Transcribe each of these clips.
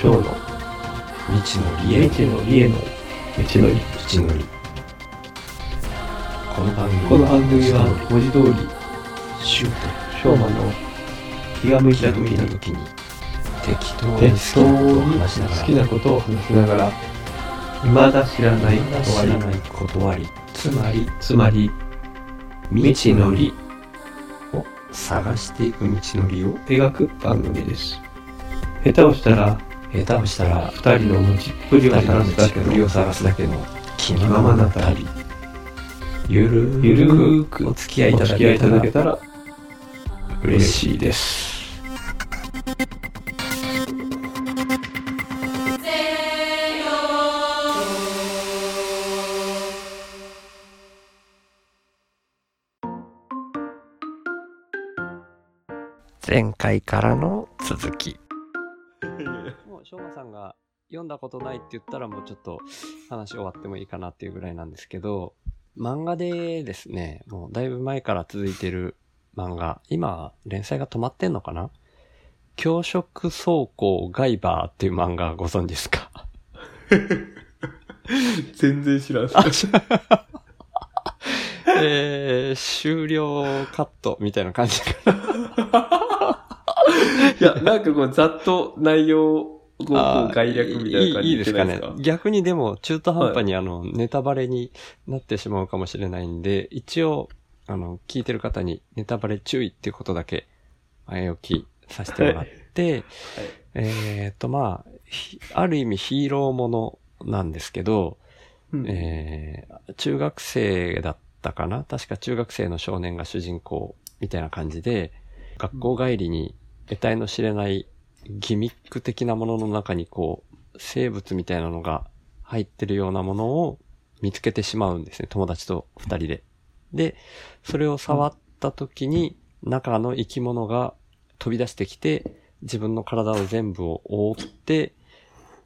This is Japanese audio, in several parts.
章の未知のりへ未知のりへの道のり。道のりこの番組この番組は文字通りシュー昌磨の気が向いた時にた時に適当に好きなことを話しながら未だ知らない断りらない断りつまりつまり未知のりを探していく道のりを描く番組です。下手をしたら下手をしたら二人の持ちっぷりを探すだけちっぷりをの探すだけの気気ままなな旅旅ゆるゆるーーくくお付き合いいただけたらただけたら嬉しいです。前回からの続きさんが読んだことないって言ったらもうちょっと話終わってもいいかなっていうぐらいなんですけど、漫画でですね、もうだいぶ前から続いてる漫画、今連載が止まってんのかな？教職走行ガイバーっていう漫画ご存知ですか？全然知らん えー、終了カットみたいな感じか いやなんかこうざっと内容をこう概略みたいな感じいいいいですかね。逆にでも中途半端にあの、ネタバレになってしまうかもしれないんで、一応、あの、聞いてる方にネタバレ注意っていうことだけ前置きさせてもらって、えっと、まあ、ひある意味ヒーローものなんですけど、うん。えー中学生だったかな？確か中学生の少年が主人公みたいな感じで、学校帰りに得体の知れないギミック的なものの中にこう、生物みたいなのが入ってるようなものを見つけてしまうんですね。友達と二人で。で、それを触った時に中の生き物が飛び出してきて、自分の体を全部を覆って、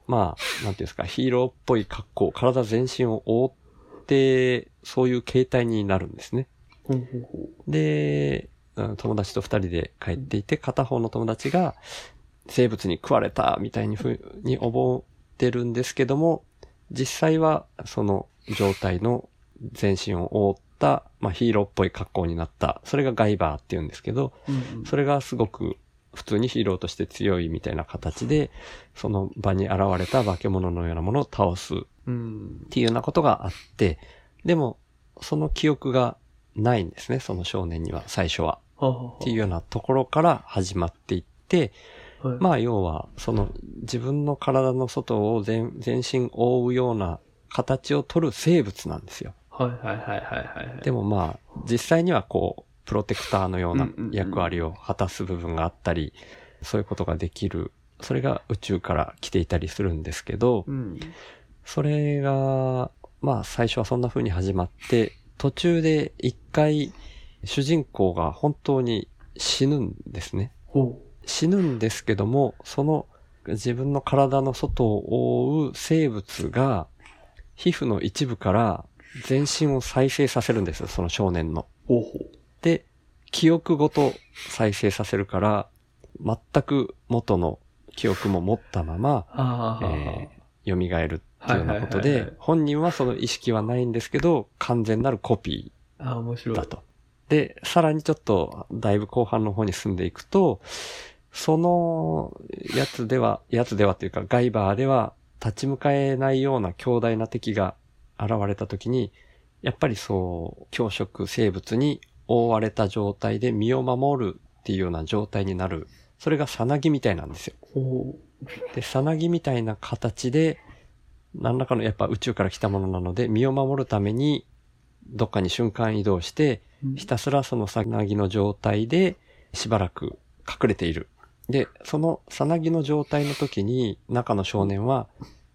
まあ、なんていうんですか、ヒーローっぽい格好、体全身を覆って、そういう形態になるんですね。で、うん友達と二人で帰っていて、片方の友達が生物に食われたみたいにふうに思ってるんですけども、実際はその状態の全身を覆った、まあ、ヒーローっぽい格好になった。それがガイバーって言うんですけど、ううんうんそれがすごく普通にヒーローとして強いみたいな形で、その場に現れた化け物のようなものを倒すうんっていうようなことがあって、でも、その記憶がないんですね、その少年には、最初は。っていうようなところから始まっていって、はいまあ要は、その自分の体の外を全全身覆うような形を取る生物なんですよ。はいはいはいはいはいでもまあ、実際にはこう、プロテクターのような役割を果たす部分があったり、そういうことができる。それが宇宙から来ていたりするんですけど、うんそれが、まあ最初はそんな風に始まって、途中で一回主人公が本当に死ぬんですね。ほ死ぬんですけども、その自分の体の外を覆う生物が皮膚の一部から全身を再生させるんですよ、その少年の。で、記憶ごと再生させるから、全く元の記憶も持ったまま、えー、蘇るっていうようなことで本人はその意識はないんですけど、完全なるコピーだと。で、さらにちょっと、だいぶ後半の方に進んでいくと、そのやつでは、やつではというか、ガイバーでは立ち向かえないような強大な敵が現れた時に、やっぱりそう、強食生物に覆われた状態で身を守るっていうような状態になる。それがさなぎみたいなんですよ。ほで、さなぎみたいな形で、何らかのやっぱ宇宙から来たものなので、身を守るために、どっかに瞬間移動して、うひたすらそのさなぎの状態で、しばらく隠れている。で、そのさなぎの状態の時に、中の少年は、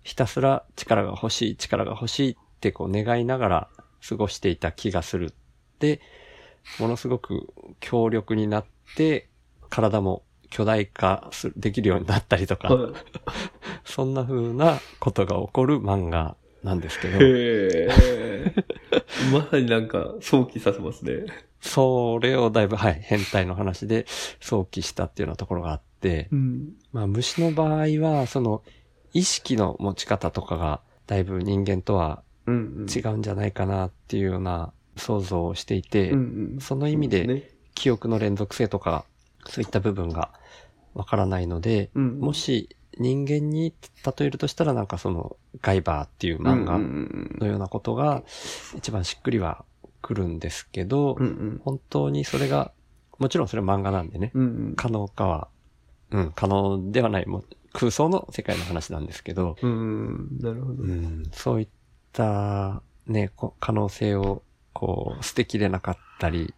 ひたすら力が欲しい、力が欲しいってこう願いながら過ごしていた気がする。で、ものすごく強力になって、体も巨大化するできるようになったりとか、はい。そんな風なことが起こる漫画なんですけど、へえ。まさになんか、想起させますね。それをだいぶ、はい、変態の話で想起したっていうようなところがあっって、うん。まあ虫の場合は、その意識の持ち方とかがだいぶ人間とはうん。違うんじゃないかなっていうような想像をしていて、うんうん。その意味でね。記憶の連続性とか、そういった部分がわからないので、うん。もし人間に例えるとしたらなんかそのガイバーっていう漫画のようなことが一番しっくりはくるんですけど、うん。うん本当にそれが、もちろんそれは漫画なんでね、うん。うん可能かは、うん、可能ではない、もう空想の世界の話なんですけど、うん。うん。なるほどう。ん、そういったね、こ可能性をこう捨てきれなかったり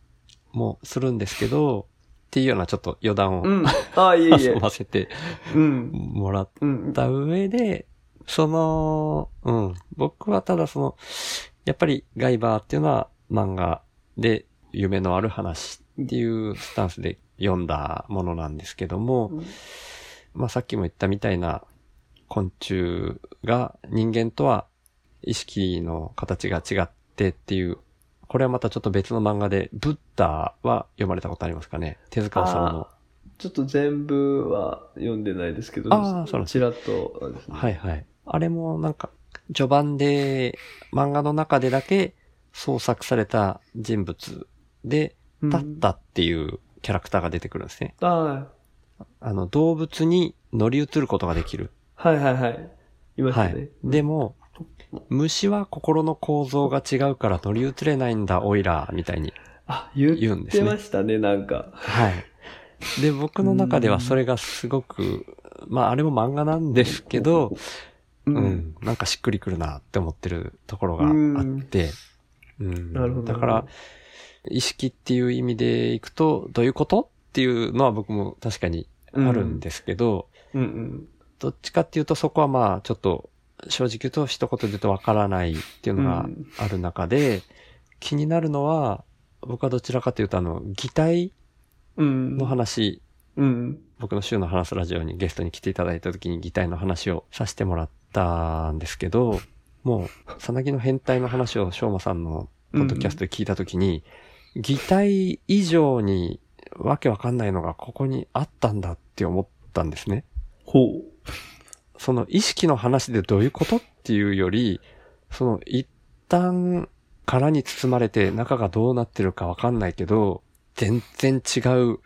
もするんですけど、っていうようなちょっと余談をうん。ああ、いえいえ 遊。ばせてうん。もらっうん。た上で、その、うん、僕はただその、やっぱりガイバーっていうのは漫画で夢のある話っていうスタンスで読んだものなんですけども、まあさっきも言ったみたいな昆虫が人間とは意識の形が違ってっていう、これはまたちょっと別の漫画で、ブッダは読まれたことありますかね？手塚治虫の。ちょっと全部は読んでないですけど、あーそちらっとね。はいはい。あれもなんか、序盤で漫画の中でだけ創作された人物で、うんタッタっていうキャラクターが出てくるんですね。ああの、動物に乗り移ることができる。あ、はいはいはい。いましたねはい。。でも、虫は心の構造が違うから乗り移れないんだ、オイラーみたいに。あ、言って言うんですねましたね、なんか。はい。で、僕の中ではそれがすごく、まああれも漫画なんですけど、ううん、なんかしっくりくるなって思ってるところがあって、うんなるほどだから、意識っていう意味でいくと、どういうことっていうのは僕も確かにあるんですけど、うんうん。どっちかっていうとそこはまあちょっと正直言うと一言で言うとわからないっていうのがうんある中で、気になるのは、僕はどちらかというとあの、擬態うん。の話、うん。僕の週の話すラジオにゲストに来ていただいた時に擬態の話をさせてもらったんですけど、もう、さなぎの変態の話をしょうまさんのポッドキャストで聞いた時に、擬態以上にわけわかんないのがここにあったんだって思ったんですね。ほう。その意識の話でどういうことっていうより、その一旦殻に包まれて中がどうなってるかわかんないけど、全然違う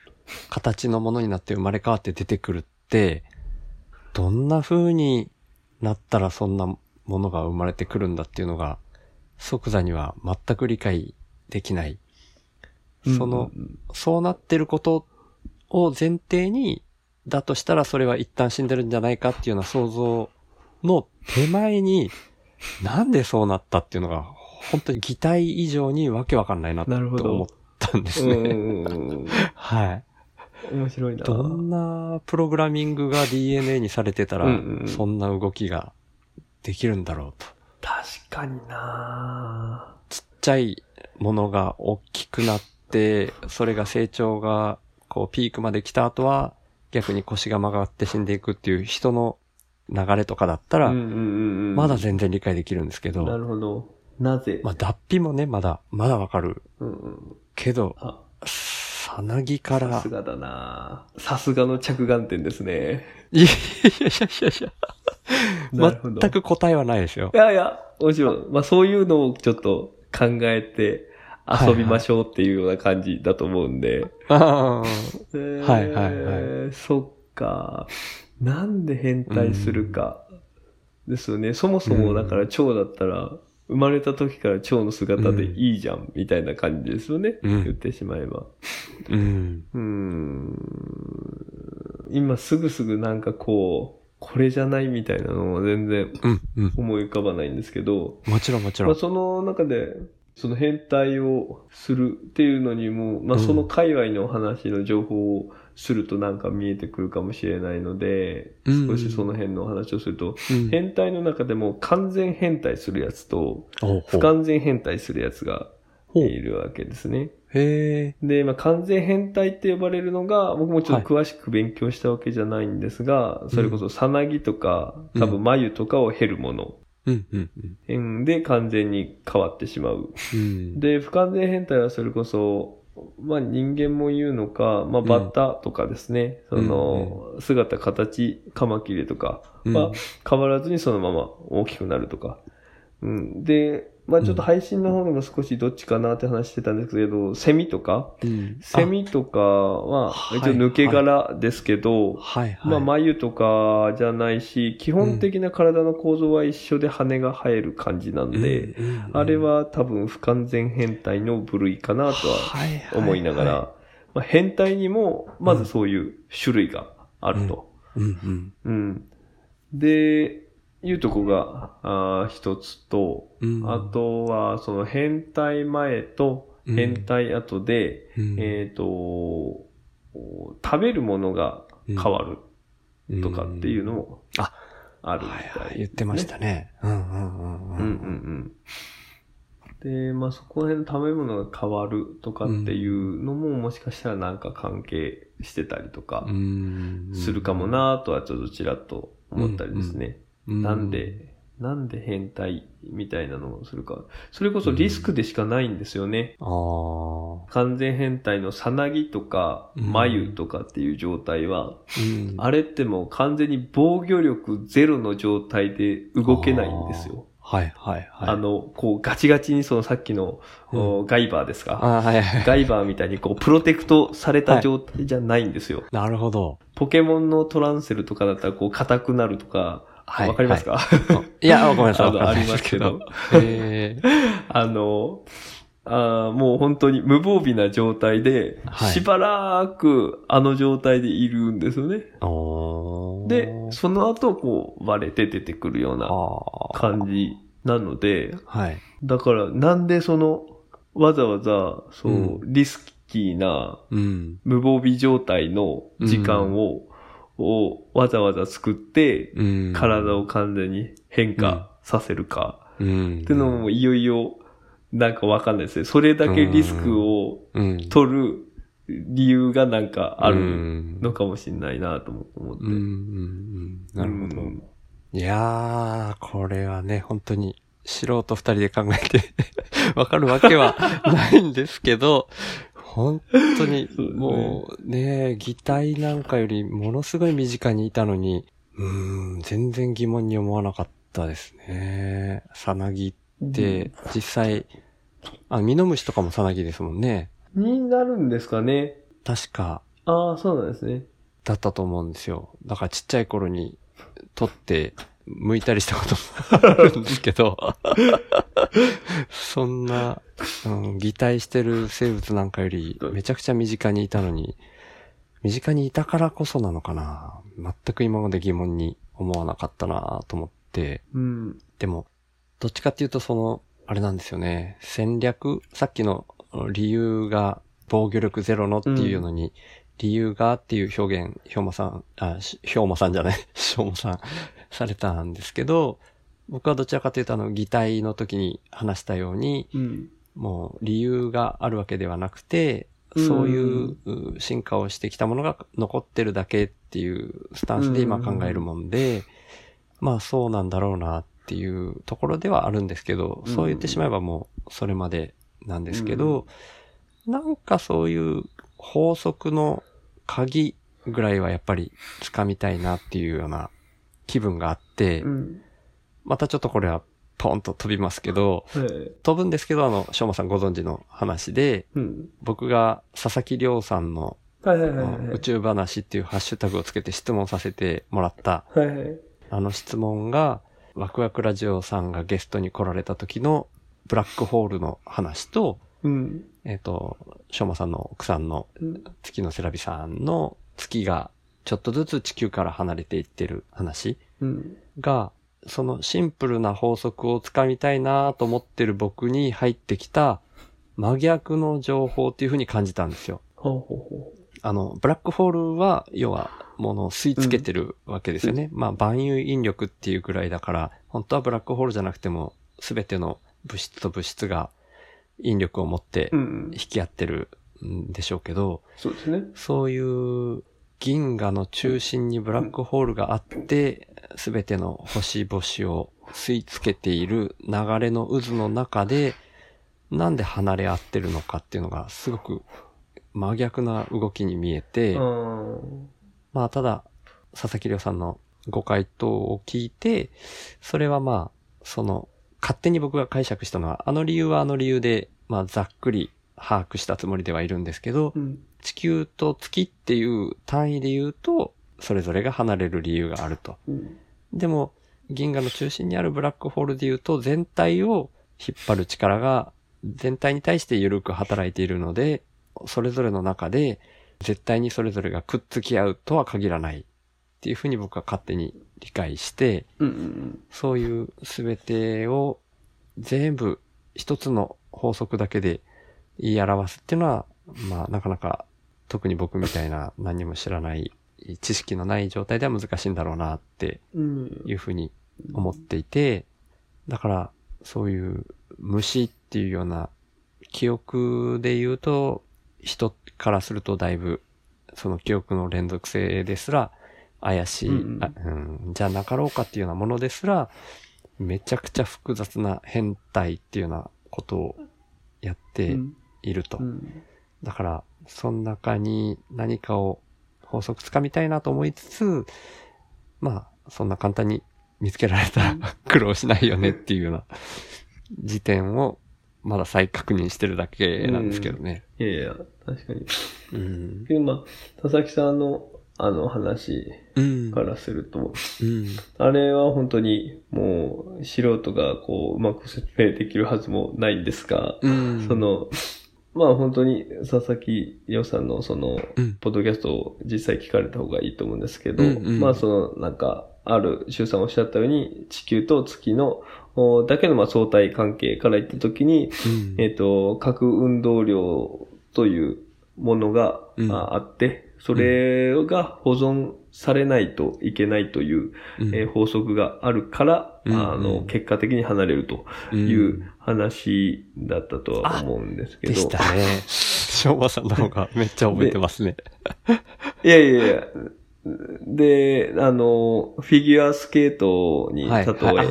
形のものになって生まれ変わって出てくるって、どんな風になったらそんなものが生まれてくるんだっていうのが、即座には全く理解できない。その、そうなってることを前提に、だとしたらそれは一旦死んでるんじゃないかっていうような想像の手前に、なんでそうなったっていうのが、本当に擬態以上にわけわかんないなと思ったんですね。はい。うん。面白いな。どんなプログラミングが DNA にされてたらうんうんうん、そんな動きができるんだろうと。確かになちっちゃいものが大きくなって、それが成長が、こう、ピークまで来た後は、逆に腰が曲がって死んでいくっていう人の流れとかだったら、うんうんうんうん。まだ全然理解できるんですけなど、るほど。なぜ？まあ、脱皮もね、まだ、まだわかる。うんうん。けど、あ、さなぎからさす、がだなさすがの着眼点ですね。いやいやいやいやいや、なるほど全く答えはないですよい。やいや、もちろん、まあそういうのをちょっと考えて遊びましょうっていうような感じだと思うんで。あえーはいはいそっか。なんで変態するか。ですよね。そもそもだから蝶だったら、生まれた時から蝶の姿でいいじゃん、みたいな感じですよね。うん言ってしまえば。ーうん。うーん。今すぐすぐなんかこう、これじゃないみたいなのは全然うん、うん。思い浮かばないんですけど、もちろんもちろまあ、ん。その中で、その変態をするっていうのにも、まあ、うん。その界隈の話の情報をするとなんか見えてくるかもしれないので、うん。少しその辺のお話をすると、うん。変態の中でも完全変態するやつと、不完全変態するやつがいるわけですね。へえ。で、まあ、完全変態って呼ばれるのが、僕もちょっと詳しく勉強したわけじゃないんですが、それこそさなぎとか、多分眉とかを減るもの。うん、うん、うんで完全に変わってしまう。うん。で、不完全変態はそれこそ、まあ人間も言うのか、まあバッタとかですね、その、姿、形、カマキリとかは変わらずにそのまま大きくなるとか。うん。で、まあちょっと配信の方でも少しどっちかなって話してたんですけど、セミとか、うんセミとかははい一応抜け殻ですけど、はいはい。まあ眉とかじゃないし、基本的な体の構造は一緒で羽が生える感じなんで、あれは多分不完全変態の部類かなとは思いながら、まあ、変態にもまずそういう種類があると。うんうん。うん。で、いうとこがあー一つと、うんあとはその変態前と変態後で、うんえっ、と、食べるものが変わるとかっていうのもああるみはいたい、はい。言ってましたね。うんうんうんうんうんうん。で、まあそこら辺の食べ物が変わるとかっていうのももしかしたらなんか関係してたりとかうん。するかもなとはちょっとちらっと思ったりですね。うなんで、なんで変態みたいなのをするか。それこそリスクでしかないんですよね。完全変態のさなぎとかうん眉とかっていう状態は、うんあれってもう完全に防御力ゼロの状態で動けないんですよ。はいはいはい。あの、こうガチガチにそのさっきの、おガイバーですか？あはいはい。ガイバーみたいにこうプロテクトされた状態じゃないんですよ。なるほど。ポケモンのトランセルとかだったらこう硬くなるとか、はいわかりますか、いや、ごめんなさい。あのありますけど。え あの、あーもう本当に無防備な状態で、はいしばらくあの状態でいるんですよね。で、その後こう割れて出てくるような。感じなので、はい。だからなんでその、わざわざ、そう、うリスキーなうん。無防備状態の時間を、をわざわざ作って、うん。体を完全に変化させるか、うん。っていうのもいよいよ、なんかわかんないですね。それだけリスクをうん。取る理由がなんかあうるんのかもしれないなと思って。なるほど。うんいやー、これはね、本当に素人二人で考えて わかるわけはないんですけど、本当に もうね、擬態なんかよりものすごい身近にいたのに、うーん、全然疑問に思わなかったですね。さなぎって、実際、あ、ミノムシとかもさなぎですもんね。になるんですかね。確か、ああ、そうなんですね。だったと思うんですよ。だからちっちゃい頃に取って剥いたりしたこともあるんですけど、そんな、うん、擬態してる生物なんかよりめちゃくちゃ身近にいたのに、身近にいたからこそなのかな全く今まで疑問に思わなかったなと思って、うん。でも、どっちかっていうとその、あれなんですよね。戦略、さっきの理由が防御力ゼロのっていうのに、理由がっていう表現、ひょうまさん、あ、しひょうまさんじゃない、しょうまさんされたんですけど、僕はどちらかというとあの、擬態の時に話したように、うん。もう理由があるわけではなくて、うんそういうう進化をしてきたものが残ってるだけっていうスタンスで今考えるもんで、まあそうなんだろうなっていうところではあるんですけど、うん。そう言ってしまえばもうそれまでなんですけど、なんかそういう法則の鍵ぐらいはやっぱり掴みたいなっていうような気分があって、うん。またちょっとこれはポンと飛びますけど、はい。飛ぶんですけど、あの、しょうまさんご存知の話で、うん。僕が佐々木亮さんの、はいはいはいはい。宇宙話っていうハッシュタグをつけて質問させてもらった、はいはい。あの質問が、ワクワクラジオさんがゲストに来られた時のブラックホールの話と、うん。えっ、と、しょうまさんの奥さんのうん月のセラビさんの月がちょっとずつ地球から離れていってる話うん。が、そのシンプルな法則をつかみたいなと思ってる僕に入ってきた真逆の情報っていう風に感じたんですよ。ほうほうほあの、ブラックホールは、要は、ものを吸い付けてるわけですよね。まあ、万有引力っていうぐらいだから、本当はブラックホールじゃなくても、すべての物質と物質が引力を持ってう。うん引。き合ってるんでしょうけど、そうですね。そういう銀河の中心にブラックホールがあって、すべての星々を吸い付けている流れの渦の中で、なんで離れ合ってるのかっていうのがすごく真逆な動きに見えて、うんまあただ、佐々木亮さんのご回答を聞いて、それはまあ、その、勝手に僕が解釈したのは、あの理由はあの理由で、まあざっくり把握したつもりではいるんですけど、うん地球と月っていう単位で言うと、それぞれが離れる理由があると。うんでも、銀河の中心にあるブラックホールで言うと、全体を引っ張る力が全体に対して緩く働いているので、それぞれの中で絶対にそれぞれがくっつき合うとは限らないっていうふうに僕は勝手に理解して、うんうんそういう全てを全部一つの法則だけで言い表すっていうのは、まあなかなか特に僕みたいな何も知らない知識のない状態では難しいんだろうなってうん。いうふうに思っていて、だからそういう虫っていうような記憶で言うと、人からするとだいぶその記憶の連続性ですら怪しい、うんあうん、じゃなかろうかっていうようなものですら、めちゃくちゃ複雑な変態っていうようなことをやっていると。うんだから、その中に何かを法則つかみたいなと思いつつ、まあ、そんな簡単に見つけられたら 苦労しないよねっていうような時点をまだ再確認してるだけなんですけどね。いやいや、確かに。うん。けどまあ、佐々木さんのあの話うん。からすると、うん。あれは本当にもう素人がこううまく説明できるはずもないんですが、うん。そ、の、まあ本当に佐々木洋さんのその、うん。ポッドキャストを実際聞かれた方がいいと思うんですけど、うんうんまあそのなんか、ある、周さんおっしゃったように、地球と月の、おだけのまあ相対関係から言ったときに、うん。えっ、と、核運動量というものが、うんああって、それが保存されないといけないという、うんえー法則があるから、うんあの、結果的に離れるという話だったとは思うんですけど。でしたね。昭和さんの方がめっちゃ覚えてますね。いやいやいや。で、あの、フィギュアスケートに例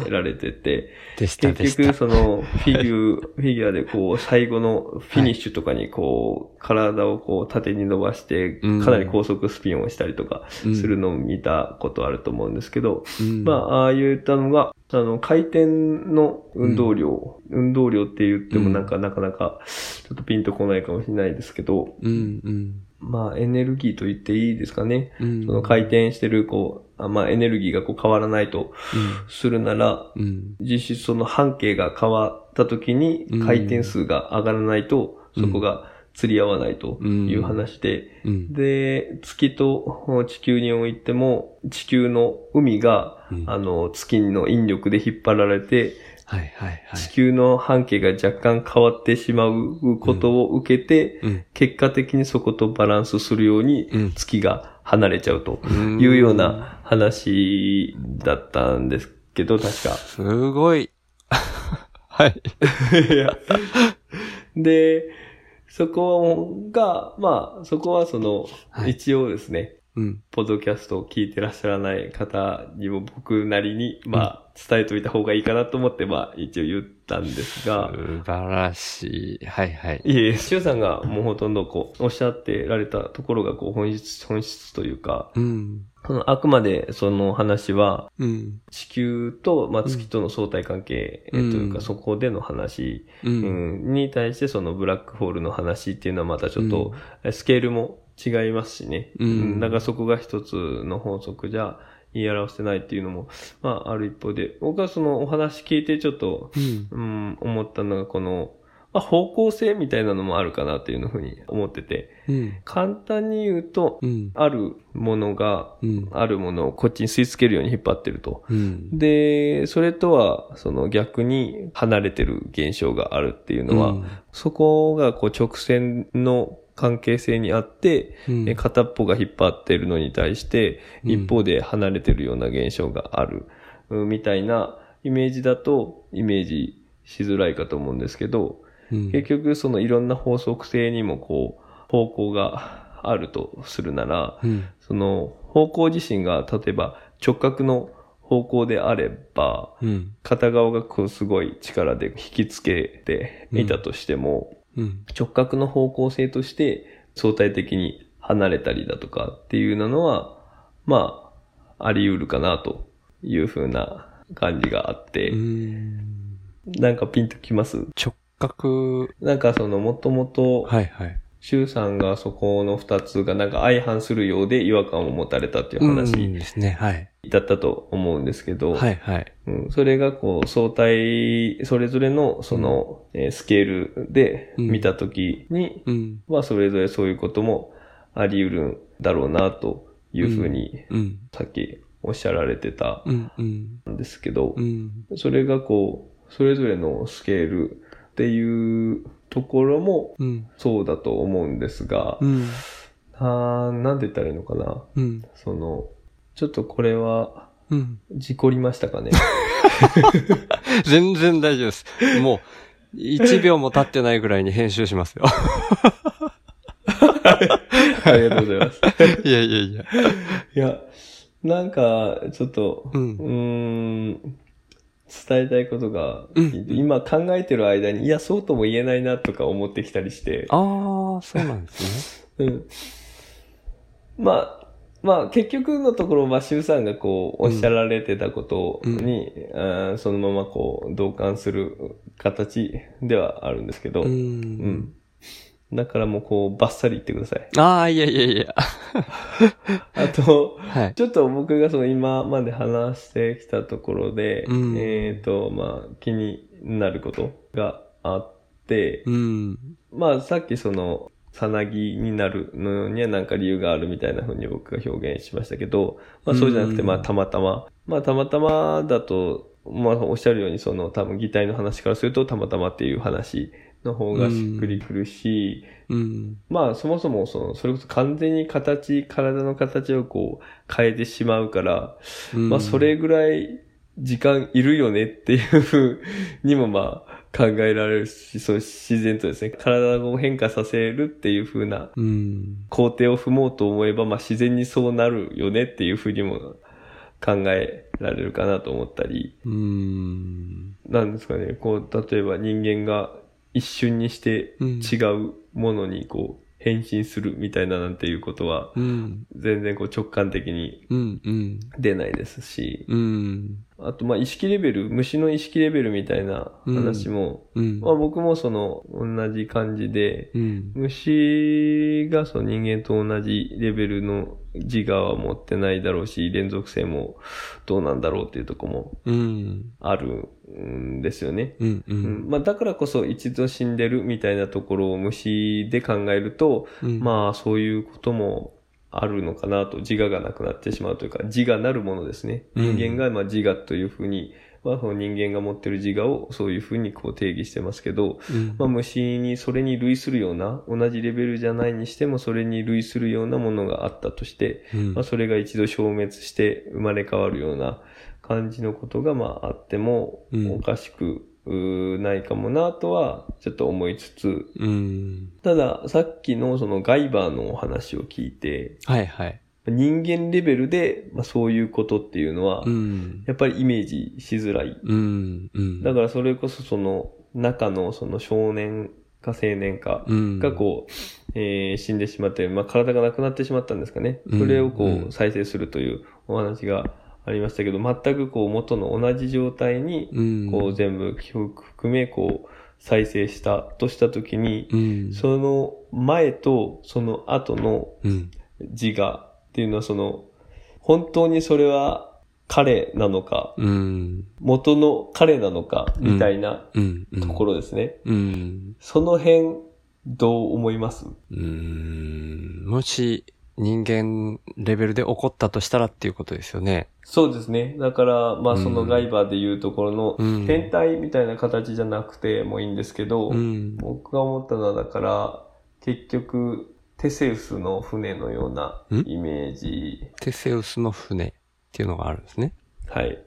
えられてて、でした、で結局。そのフィギュア、フィギュアでこう最後のフィニッシュとかにこう、体をこう縦に伸ばして、うん。かなり高速スピンをしたりとかうん。するのを見たことあると思うんですけど、うん。まあ、ああ言ったのが、あの、回転の運動量、運動量って言ってもなんかなかなかちょっとピンとこないかもしれないですけど、うん、うん。まあエネルギーと言っていいですかね。うん。その回転してる、こう、あまあエネルギーがこう変わらないとするなら、うん。実質その半径が変わった時にうん回転数が上がらないと、うんそこが釣り合わないという話で、うん。で、月と地球においても、地球の海が、うんあの、月の引力で引っ張られて、はいはいはい。地球の半径が若干変わってしまうことを受けて、うん。結果的にそことバランスするようにうん月が離れちゃうとうんいうような話だったんですけど、確か。すごい。はい。い やで、そこが、まあ、そこはその、はい一応ですね、うん。ポッドキャストを聞いてらっしゃらない方にも僕なりに、まあ、伝えといた方がいいかなと思って、まあ、一応言ったんですが、素晴らしい。はいはい。いえいえ、シュウさんがもうほとんどこう、おっしゃってられたところがこう、本質、本質というか、うん。そのあくまでその話は、うん。地球と、まあ、月との相対関係、というか、そこでの話、に対してそのブラックホールの話っていうのはまたちょっと、スケールも違いますしね。うんだからそこが一つの法則じゃ言い表せないっていうのも、まあある一方で、僕はそのお話聞いてちょっと、うん。うん、思ったのがこの、まあ、方向性みたいなのもあるかなっていうふうに思ってて、うん。簡単に言うと、うん。あるものが、うん。あるものをこっちに吸い付けるように引っ張ってると。うん。で、それとは、その逆に離れてる現象があるっていうのは、そこがこう直線の関係性にあって、うん、え片っぽが引っ張ってるのに対して、うん一方で離れてるような現象がある、うんみたいなイメージだとイメージしづらいかと思うんですけど、うん、結局そのいろんな法則性にもこう、方向があるとするなら、うん。その方向自身が例えば直角の方向であれば、うん。片側がこうすごい力で引きつけていたとしても、うん。直角の方向性として、相対的に離れたりだとかっていうのは、まあ、あり得るかなというふうな感じがあって、ん。なんかピンときます？直角、なんかその、もともと、はいはい。周さんがそこの二つがなんか相反するようで違和感を持たれたっていううん話ですね。はい。だったと思うんですけど、はいはい。うん、それがこう相対、それぞれのその、えースケールで見たときに、うん。まあそれぞれそういうこともあり得るんだろうなというふうに、うん。さっきおっしゃられてた。んですけどう、ん。それがこう、それぞれのスケールっていうところもうん。そうだと思うんですが、うん。あーなんて言ったらいいのかな。うん。その、ちょっとこれは、うん。事故りましたかね？全然大丈夫です。もう、1秒も経ってないぐらいに編集しますよ。ありがとうございます。いやいやいや。いや、なんか、ちょっと、ううんーん、伝えたいことが、うん今考えてる間に、いや、そうとも言えないなとか思ってきたりして、ああ、そうなんです うん。まあ、まあ、結局のところ、まあ、周さんがこう、おっしゃられてたことに、あーそのままこう、同感する形ではあるんですけど、ね。う。うんん。だからもうこう、バッサリ言ってください。ああ、いやいやいや。あと、はい。ちょっと僕がその今まで話してきたところで、うんえっ、と、まあ、気になることがあって、うん。まあ、さっきその、さなぎになるのにはなんか理由があるみたいな風に僕が表現しましたけど、まあそうじゃなくて、うんまあたまたま。まあたまたまだと、まあおっしゃるようにその多分擬態の話からするとたまたまっていう話の方がしっくりくるし、うん。まあそもそもその、それこそ完全に形、体の形をこう変えてしまうから、うんまあそれぐらい時間いるよねっていうふうにもまあ考えられるし、そう自然とですね、体を変化させるっていうふうなうん。工程を踏もうと思えば、まあ自然にそうなるよねっていうふうにも考えられるかなと思ったり、うん。なんですかね、こう、例えば人間が一瞬にしてうん違うものにこう変身するみたいななんていうことは、うん。全然こう直感的に。出ないですし、うん。あとまあ意識レベル、虫の意識レベルみたいな話も、うん。まあ僕もその同じ感じで、うん。虫がその人間と同じレベルの自我は持ってないだろうし、連続性もどうなんだろうっていうとこもうん。あるんですよね。うん。まあだからこそ一度死んでるみたいなところを虫で考えると、うん。まあそういうこともあるのかなと、自我がなくなってしまうというか、自我なるものですね。うん人間がまあ自我というふうに、まあその人間が持ってる自我をそういうふうにこう定義してますけど、うんまあ虫にそれに類するような、同じレベルじゃないにしてもそれに類するようなものがあったとして、うんまあそれが一度消滅して生まれ変わるような感じのことがまああってもうんおかしくないかもなとはちょっと思いつつ、うん。たださっきのそのガイバーのお話を聞いて、はいはい。人間レベルでまあそういうことっていうのはう、ん。やっぱりイメージしづらい。うん。うん。だからそれこそその中のその少年か青年かうん。がこう、えー死んでしまって、まあ、体がなくなってしまったんですかね。うんそれをこうんう再生するというお話がありましたけど、全くこう元の同じ状態に、うん。こう全部記憶含めこう再生したとしたときに、うん。その前とその後のうん。っていうのはその、本当にそれは彼なのか、うん。元の彼なのか、みたいなうん。うん。ところですね。うん。その辺、どう思います？うん。もし、人間レベルで起こったとしたらっていうことですよね。そうですね。だから、まあうんそのガイバーでいうところのうん天体みたいな形じゃなくてもいいんですけど、うん。僕が思ったのはだから、結局、テセウスの船のようなん？イメージ、テセウスの船っていうのがあるんですね。はい。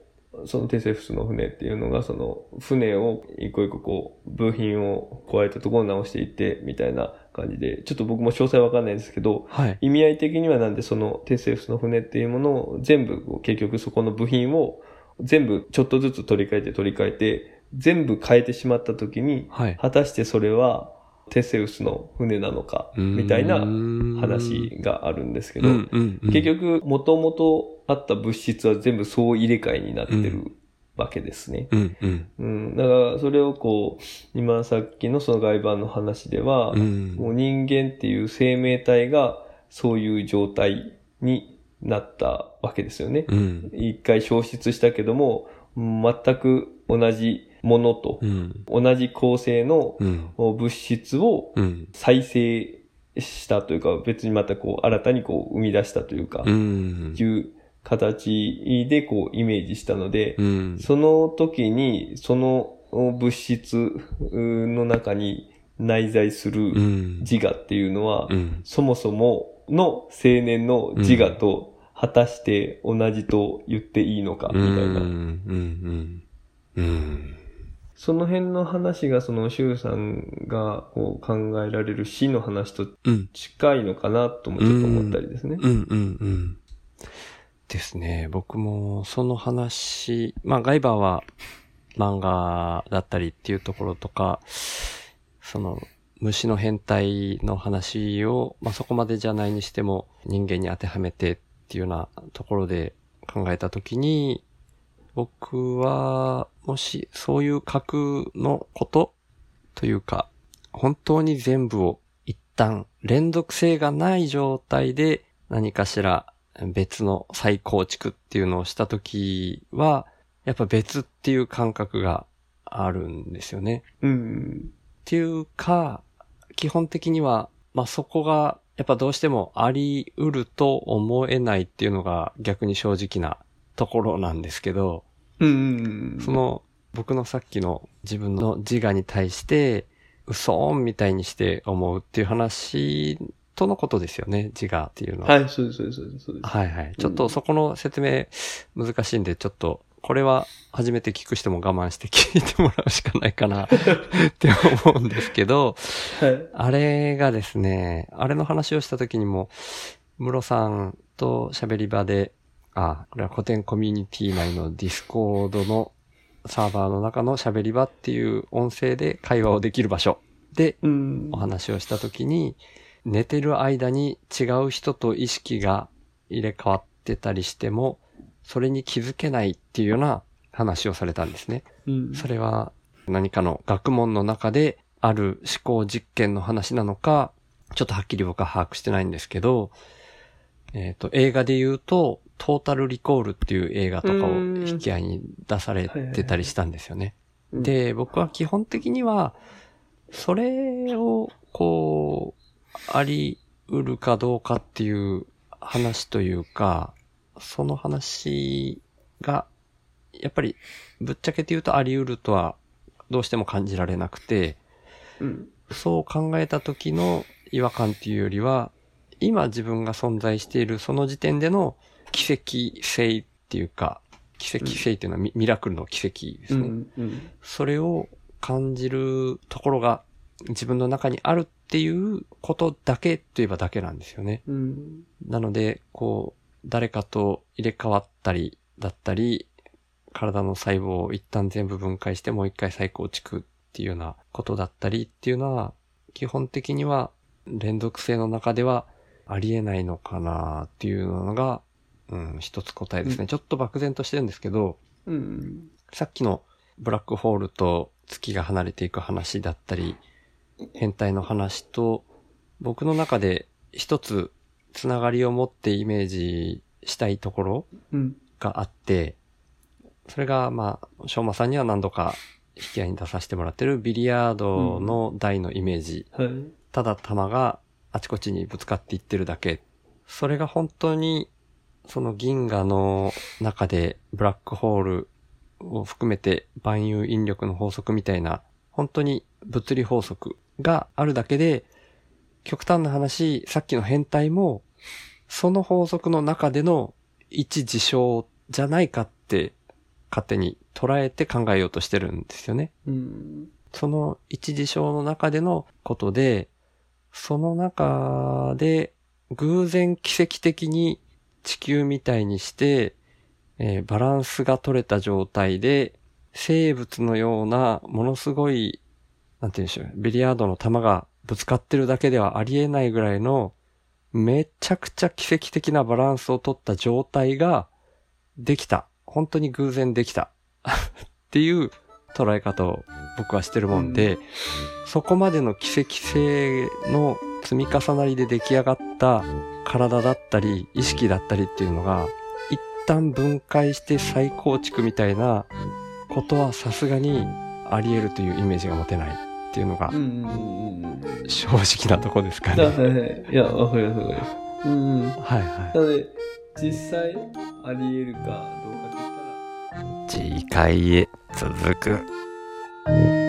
そのテセウスの船っていうのが、その船を一個一個こう、部品を加えたところを直していって、みたいな感じで、ちょっと僕も詳細わかんないんですけど、はい。意味合い的にはなんでそのテセウスの船っていうものを全部結局そこの部品を全部ちょっとずつ取り替えて取り替えて全部変えてしまった時にはい。果たしてそれはテセウスの船なのか、みたいな話があるんですけど、結局、もともとあった物質は全部総入れ替えになってるわけですね。うんうんうん。だから、それをこう、今さっきのその外版の話では、うんもう人間っていう生命体がそういう状態になったわけですよね。うん一回消失したけども、全く同じものとう、ん。同じ構成のうん。物質をうん。再生したというか、別にまたこう、新たにこう、生み出したというか、うん。いう形でこう、イメージしたので、うん。その時に、その物質の中に内在するうん。自我っていうのは、うん。そもそもの青年の自我と果たして同じと言っていいのか、みたいな。その辺の話が、その、周さんがこう考えられる死の話とうん。近いのかなともちょっと思ったりですね。うん。うん。うん。ですね。僕もその話、まあガイバーは漫画だったりっていうところとか、その虫の変態の話を、まあそこまでじゃないにしても人間に当てはめてっていうようなところで考えたときに、僕は、もしそういう核のことというか、本当に全部を一旦連続性がない状態で何かしら別の再構築っていうのをしたときは、やっぱ別っていう感覚があるんですよね。うん。っていうか、基本的には、まあ、そこが、やっぱどうしてもあり得ると思えないっていうのが逆に正直なところなんですけど、うん。その、僕のさっきの自分の自我に対して、嘘みたいにして思うっていう話とのことですよね、自我っていうのは。はい、そうです、そうです、そうです。はいはい。ちょっとそこの説明難しいんで、ちょっと、これは初めて聞く人も我慢して聞いてもらうしかないかな って思うんですけど、はい。あれがですね、あれの話をした時にも、ムロさんと喋り場で、あ、これはコテンコミュニティ内のディスコードのサーバーの中の喋り場っていう音声で会話をできる場所でうんお。話をした時に、寝てる間に違う人と意識が入れ替わってたりしても、それに気づけないっていうような話をされたんですね。うん。それは何かの学問の中である思考実験の話なのか、ちょっとはっきり僕は把握してないんですけど、えっ、と、映画で言うと、トータルリコールっていう映画とかを引き合いに出されてたりしたんですよね。うん、で、僕は基本的には、それを、こう、あり得るかどうかっていう話というか、その話が、やっぱり、ぶっちゃけて言うとあり得るとは、どうしても感じられなくて、うん。そう考えた時の違和感っていうよりは、今自分が存在しているその時点での奇跡性っていうか、奇跡性っていうのはミ,、ミラクルの奇跡ですね。うん。うん。それを感じるところが自分の中にあるっていうことだけといえばだけなんですよね。うん。なので、こう、誰かと入れ替わったりだったり、体の細胞を一旦全部分解してもう一回再構築っていうようなことだったりっていうのは、基本的には連続性の中ではありえないのかなっていうのが、うん、一つ答えですね。うんちょっと漠然としてるんですけど、うん。さっきのブラックホールと月が離れていく話だったり、変態の話と、僕の中で一つつながりを持ってイメージしたいところうん。があって、それが、まあ、しょうまさんには何度か引き合いに出させてもらってるビリヤードの台のイメージ。はい。ただ球があちこちにぶつかっていってるだけ。それが本当に、その銀河の中でブラックホールを含めて万有引力の法則みたいな、本当に物理法則があるだけで、極端な話、さっきの変態も、その法則の中での一事象じゃないかって勝手に捉えて考えようとしてるんですよね。うん。その一事象の中でのことで、その中で偶然奇跡的に地球みたいにして、えーバランスが取れた状態で生物のようなものすごい、なんて言うんでしょう、ビリヤードの球がぶつかってるだけではありえないぐらいの、めちゃくちゃ奇跡的なバランスを取った状態ができた。本当に偶然できた。っていう捉え方を僕はしてるもんで、うんそこまでの奇跡性の積み重なりで出来上がった体だったり、意識だったりっていうのが、一旦分解して再構築みたいなことはさすがにあり得るというイメージが持てないっていうのが。正直なとこですかね。はいはい。いや、わかります。わかります。うん。うん。はいはなので、実際、あり得るかどうかって言ったら、次回へ続く。